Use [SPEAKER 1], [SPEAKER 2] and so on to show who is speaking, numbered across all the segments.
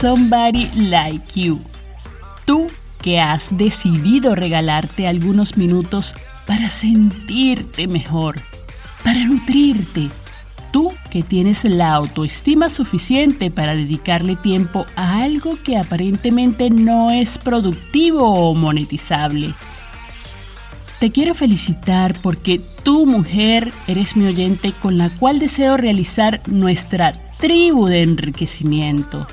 [SPEAKER 1] Somebody like you. Tú que has decidido regalarte algunos minutos para sentirte mejor, para nutrirte. Tú que tienes la autoestima suficiente para dedicarle tiempo a algo que aparentemente no es productivo o monetizable. Te quiero felicitar porque tú, mujer, eres mi oyente con la cual deseo realizar nuestra tribu de enriquecimiento.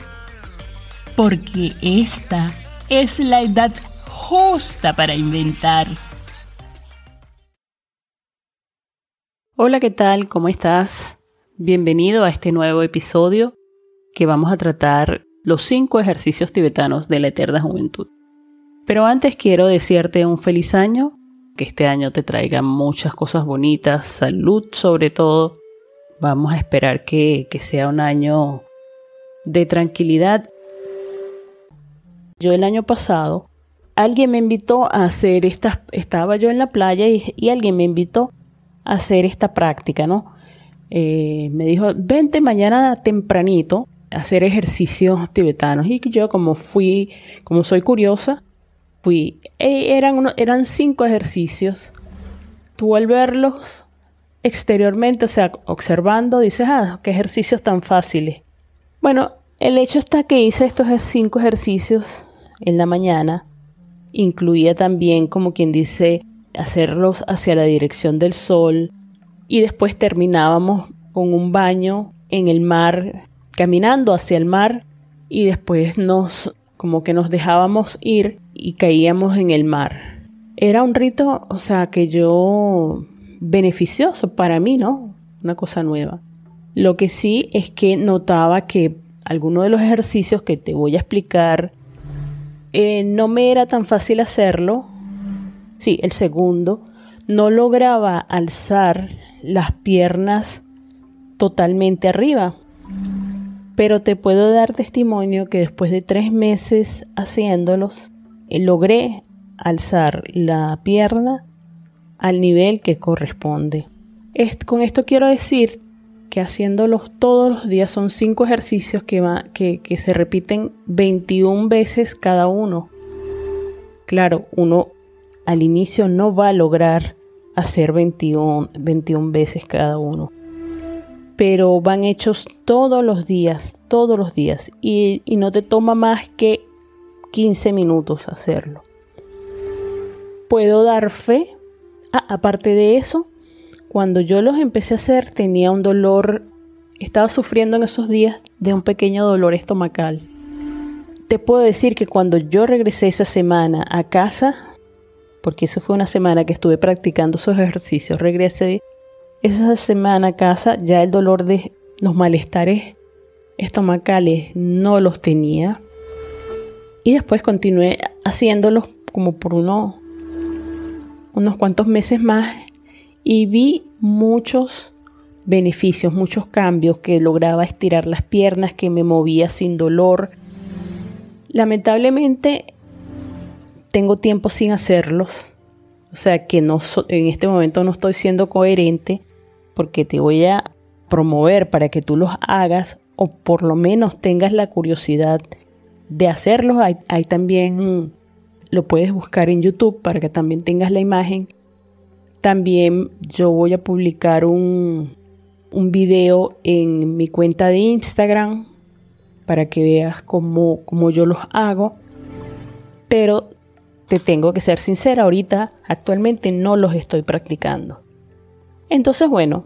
[SPEAKER 1] Porque esta es la edad justa para inventar. Hola, ¿qué tal? ¿Cómo estás? Bienvenido a este nuevo episodio que vamos a tratar los cinco ejercicios tibetanos de la eterna juventud. Pero antes quiero decirte un feliz año, que este año te traiga muchas cosas bonitas, salud sobre todo. Vamos a esperar que, que sea un año de tranquilidad. Yo el año pasado, alguien me invitó a hacer estas, estaba yo en la playa y, y alguien me invitó a hacer esta práctica, ¿no? Eh, me dijo, vente mañana tempranito a hacer ejercicios tibetanos. Y yo como fui, como soy curiosa, fui. E, eran, eran cinco ejercicios. Tú al verlos exteriormente, o sea, observando, dices, ah, qué ejercicios tan fáciles. Bueno, el hecho está que hice estos cinco ejercicios en la mañana. Incluía también, como quien dice, hacerlos hacia la dirección del sol, y después terminábamos con un baño en el mar, caminando hacia el mar y después nos como que nos dejábamos ir y caíamos en el mar. Era un rito, o sea, que yo beneficioso para mí, ¿no? Una cosa nueva. Lo que sí es que notaba que alguno de los ejercicios que te voy a explicar eh, no me era tan fácil hacerlo. Sí, el segundo, no lograba alzar las piernas totalmente arriba. Pero te puedo dar testimonio que después de tres meses haciéndolos, eh, logré alzar la pierna al nivel que corresponde. con esto quiero decir que haciéndolos todos los días son cinco ejercicios que, que, se repiten 21 veces cada uno. Claro, uno al inicio no va a lograr hacer 21, 21 veces cada uno. Pero van hechos todos los días, todos los días. Y, no te toma más que 15 minutos hacerlo. Puedo dar fe. Ah, aparte de eso, cuando yo los empecé a hacer tenía un dolor, estaba sufriendo en esos días de un pequeño dolor estomacal. Te puedo decir que cuando yo regresé esa semana a casa, porque eso fue una semana que estuve practicando esos ejercicios. Regresé esa semana a casa, ya el dolor de los malestares estomacales no los tenía. Y después continué haciéndolos como por uno, unos cuantos meses más y vi muchos beneficios, muchos cambios, que lograba estirar las piernas, que me movía sin dolor. Lamentablemente tengo tiempo sin hacerlos. O sea que no en este momento no estoy siendo coherente porque te voy a promover para que tú los hagas o por lo menos tengas la curiosidad de hacerlos. Hay, también, lo puedes buscar en YouTube para que también tengas la imagen. También yo voy a publicar un, un video en mi cuenta de Instagram para que veas cómo, cómo yo los hago. Pero te tengo que ser sincera, ahorita actualmente no los estoy practicando. Entonces, bueno,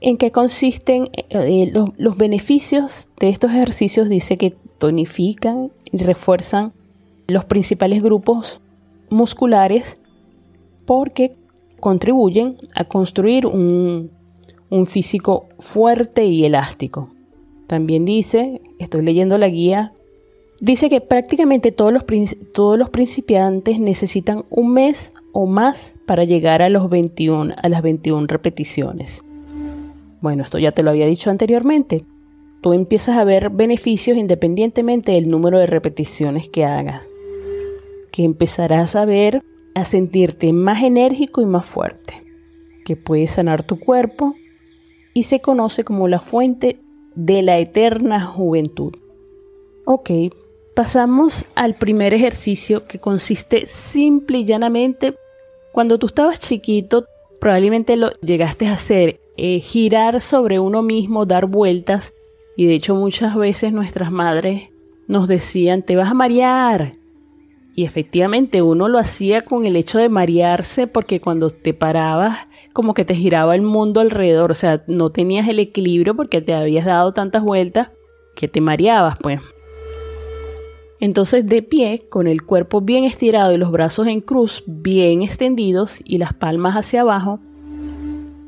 [SPEAKER 1] ¿en qué consisten eh, eh, los, beneficios de estos ejercicios? Dice que tonifican y refuerzan los principales grupos musculares porque contribuyen a construir un, un físico fuerte y elástico. También dice, estoy leyendo la guía Dice que prácticamente todos los, todos los principiantes necesitan un mes o más para llegar a, los 21, a las 21 repeticiones. Bueno, esto ya te lo había dicho anteriormente. Tú empiezas a ver beneficios independientemente del número de repeticiones que hagas. Que empezarás a ver, a sentirte más enérgico y más fuerte. Que puedes sanar tu cuerpo y se conoce como la fuente de la eterna juventud. Ok, pasamos al primer ejercicio que consiste simple y llanamente, cuando tú estabas chiquito, probablemente lo llegaste a hacer, eh, girar sobre uno mismo, dar vueltas, y de hecho muchas veces nuestras madres nos decían, te vas a marear. Y efectivamente uno lo hacía con el hecho de marearse porque cuando te parabas como que te giraba el mundo alrededor, o sea, no tenías el equilibrio porque te habías dado tantas vueltas que te mareabas, pues. Entonces de pie, con el cuerpo bien estirado y los brazos en cruz bien extendidos y las palmas hacia abajo,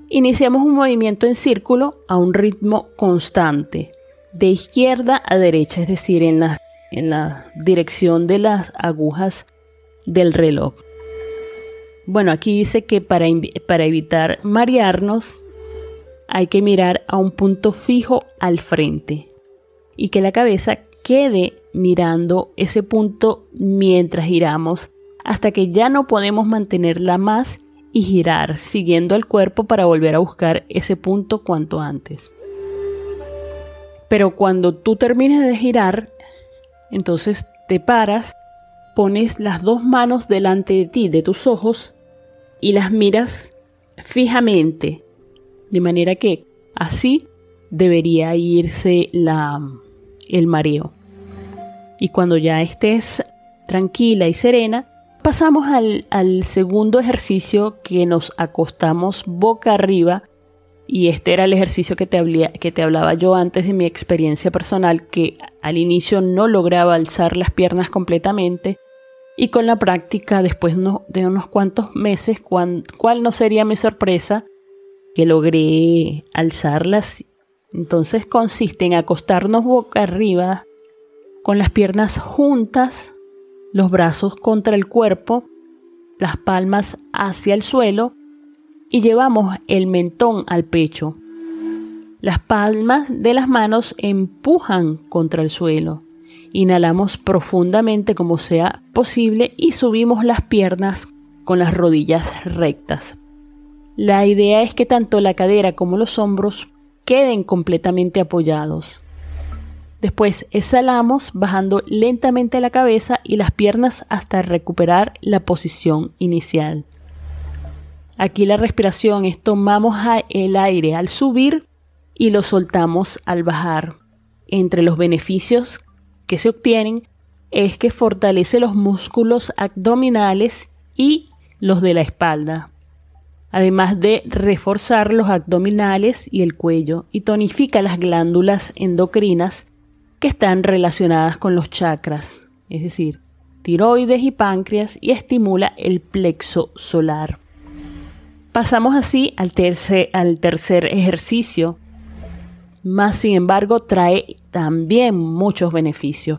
[SPEAKER 1] iniciamos un movimiento en círculo a un ritmo constante, de izquierda a derecha, es decir, en la, en la dirección de las agujas del reloj. Bueno, aquí dice que para, para evitar marearnos hay que mirar a un punto fijo al frente y que la cabeza quede mirando ese punto mientras giramos hasta que ya no podemos mantenerla más y girar siguiendo el cuerpo para volver a buscar ese punto cuanto antes. Pero cuando tú termines de girar, entonces te paras, pones las dos manos delante de ti, de tus ojos, y las miras fijamente. De manera que así debería irse la, el mareo. Y cuando ya estés tranquila y serena, pasamos al, segundo ejercicio que nos acostamos boca arriba y este era el ejercicio que te, que te hablaba yo antes de mi experiencia personal, que al inicio no lograba alzar las piernas completamente. Y con la práctica, después de unos cuantos meses, cuál no sería mi sorpresa, que logré alzarlas. Entonces consiste en acostarnos boca arriba, con las piernas juntas, los brazos contra el cuerpo, las palmas hacia el suelo y llevamos el mentón al pecho. Las palmas de las manos empujan contra el suelo. Inhalamos profundamente como sea posible y subimos las piernas con las rodillas rectas. La idea es que tanto la cadera como los hombros queden completamente apoyados. Después exhalamos bajando lentamente la cabeza y las piernas hasta recuperar la posición inicial. Aquí la respiración es tomamos el aire al subir y lo soltamos al bajar. Entre los beneficios que se obtienen es que fortalece los músculos abdominales y los de la espalda, además de reforzar los abdominales y el cuello y tonifica las glándulas endocrinas que están relacionadas con los chakras, es decir, tiroides y páncreas y estimula el plexo solar. Pasamos así al tercer, al tercer ejercicio, más sin embargo trae también muchos beneficios.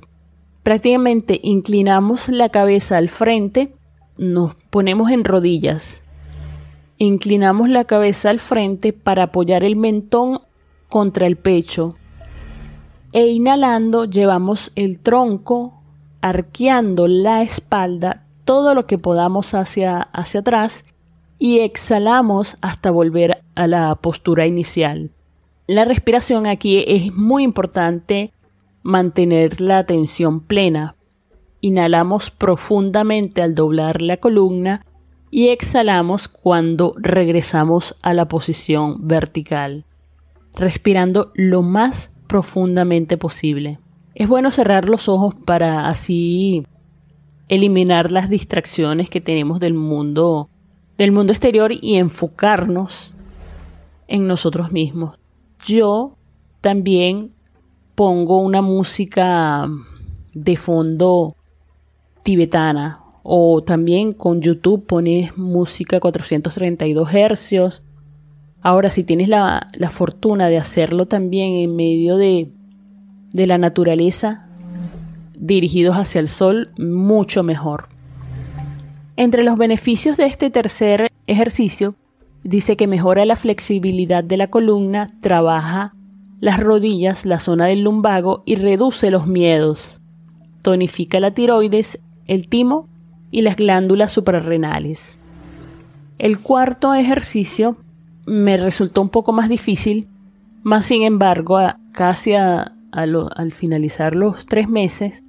[SPEAKER 1] Prácticamente inclinamos la cabeza al frente, nos ponemos en rodillas, inclinamos la cabeza al frente para apoyar el mentón contra el pecho e inhalando llevamos el tronco arqueando la espalda todo lo que podamos hacia, hacia atrás y exhalamos hasta volver a la postura inicial. La respiración aquí es muy importante mantener la atención plena. Inhalamos profundamente al doblar la columna y exhalamos cuando regresamos a la posición vertical, respirando lo más profundamente posible. Es bueno cerrar los ojos para así eliminar las distracciones que tenemos del mundo del mundo exterior y enfocarnos en nosotros mismos. Yo también pongo una música de fondo tibetana o también con YouTube pones música 432 hercios. Ahora, si tienes la, la fortuna de hacerlo también en medio de, de la naturaleza, dirigidos hacia el sol, mucho mejor. Entre los beneficios de este tercer ejercicio, dice que mejora la flexibilidad de la columna, trabaja las rodillas, la zona del lumbago y reduce los miedos. Tonifica la tiroides, el timo y las glándulas suprarrenales. El cuarto ejercicio me resultó un poco más difícil Más sin embargo, casi al finalizar los tres meses,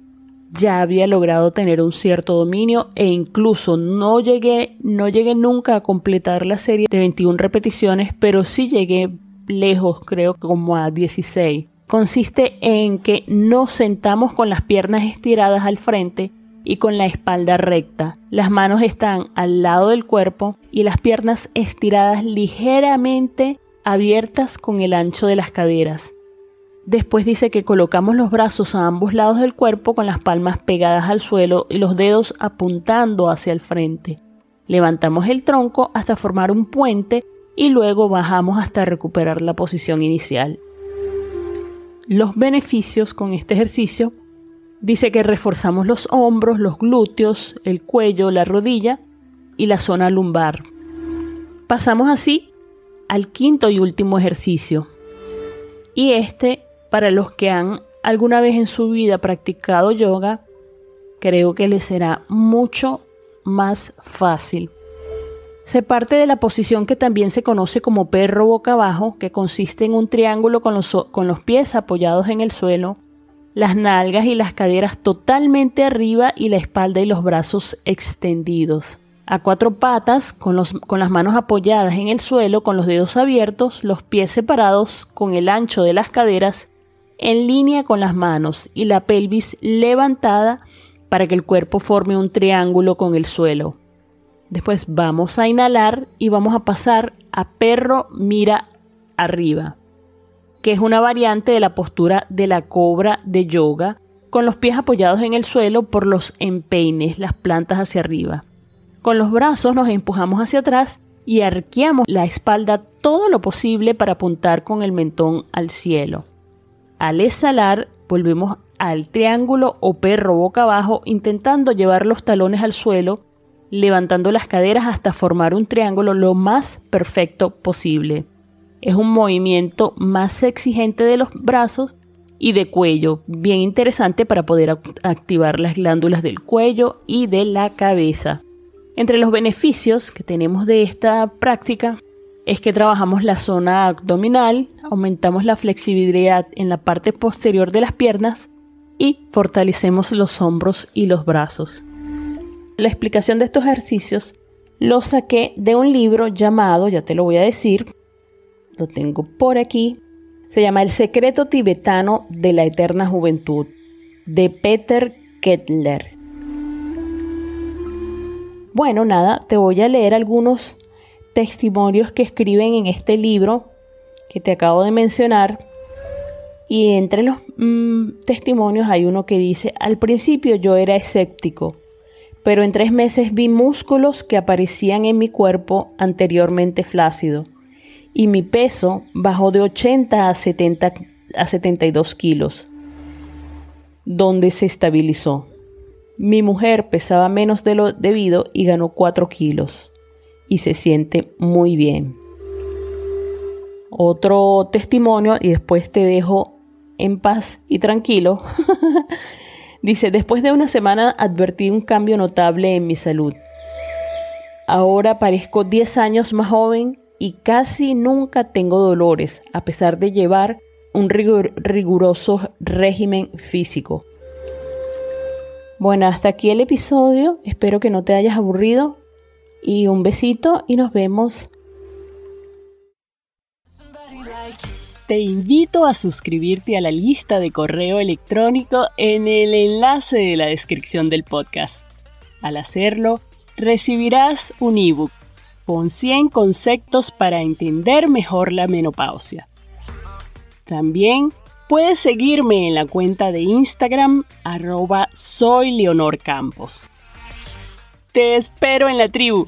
[SPEAKER 1] ya había logrado tener un cierto dominio e incluso no llegué, no llegué nunca a completar la serie de 21 repeticiones, pero sí llegué lejos, creo como a 16. Consiste en que nos sentamos con las piernas estiradas al frente y con la espalda recta. Las manos están al lado del cuerpo y las piernas estiradas ligeramente abiertas con el ancho de las caderas. Después dice que colocamos los brazos a ambos lados del cuerpo con las palmas pegadas al suelo y los dedos apuntando hacia el frente. Levantamos el tronco hasta formar un puente y luego bajamos hasta recuperar la posición inicial. Los beneficios con este ejercicio dice que reforzamos los hombros, los glúteos, el cuello, la rodilla y la zona lumbar. Pasamos así al quinto y último ejercicio. Y este para los que han alguna vez en su vida practicado yoga, creo que les será mucho más fácil. Se parte de la posición que también se conoce como perro boca abajo, que consiste en un triángulo con los, con los pies apoyados en el suelo, las nalgas y las caderas totalmente arriba y la espalda y los brazos extendidos. A cuatro patas, con, los, con las manos apoyadas en el suelo, con los dedos abiertos, los pies separados, con el ancho de las caderas en línea con las manos y la pelvis levantada para que el cuerpo forme un triángulo con el suelo. Después vamos a inhalar y vamos a pasar a perro mira arriba, que es una variante de la postura de la cobra de yoga, con los pies apoyados en el suelo por los empeines, las plantas hacia arriba. Con los brazos nos empujamos hacia atrás y arqueamos la espalda todo lo posible para apuntar con el mentón al cielo. Al exhalar, volvemos al triángulo o perro boca abajo, intentando llevar los talones al suelo, levantando las caderas hasta formar un triángulo lo más perfecto posible. Es un movimiento más exigente de los brazos y de cuello, bien interesante para poder activar las glándulas del cuello y de la cabeza. Entre los beneficios que tenemos de esta práctica es que trabajamos la zona abdominal, aumentamos la flexibilidad en la parte posterior de las piernas y fortalecemos los hombros y los brazos. La explicación de estos ejercicios lo saqué de un libro llamado, ya te lo voy a decir, lo tengo por aquí, se llama El secreto tibetano de la eterna juventud, de Peter Kettler. Bueno, nada, te voy a leer algunos testimonios que escriben en este libro que te acabo de mencionar. Y entre los mm, testimonios hay uno que dice, al principio yo era escéptico, pero en tres meses vi músculos que aparecían en mi cuerpo anteriormente flácido y mi peso bajó de 80 a, 70, a 72 kilos, donde se estabilizó. Mi mujer pesaba menos de lo debido y ganó 4 kilos y se siente muy bien. Otro testimonio y después te dejo en paz y tranquilo. Dice, después de una semana advertí un cambio notable en mi salud. Ahora parezco 10 años más joven y casi nunca tengo dolores, a pesar de llevar un riguroso régimen físico. Bueno, hasta aquí el episodio. Espero que no te hayas aburrido y un besito y nos vemos. Te invito a suscribirte a la lista de correo electrónico en el enlace de la descripción del podcast. Al hacerlo, recibirás un ebook con 100 conceptos para entender mejor la menopausia. También puedes seguirme en la cuenta de Instagram arroba soy Leonor Campos. Te espero en la tribu.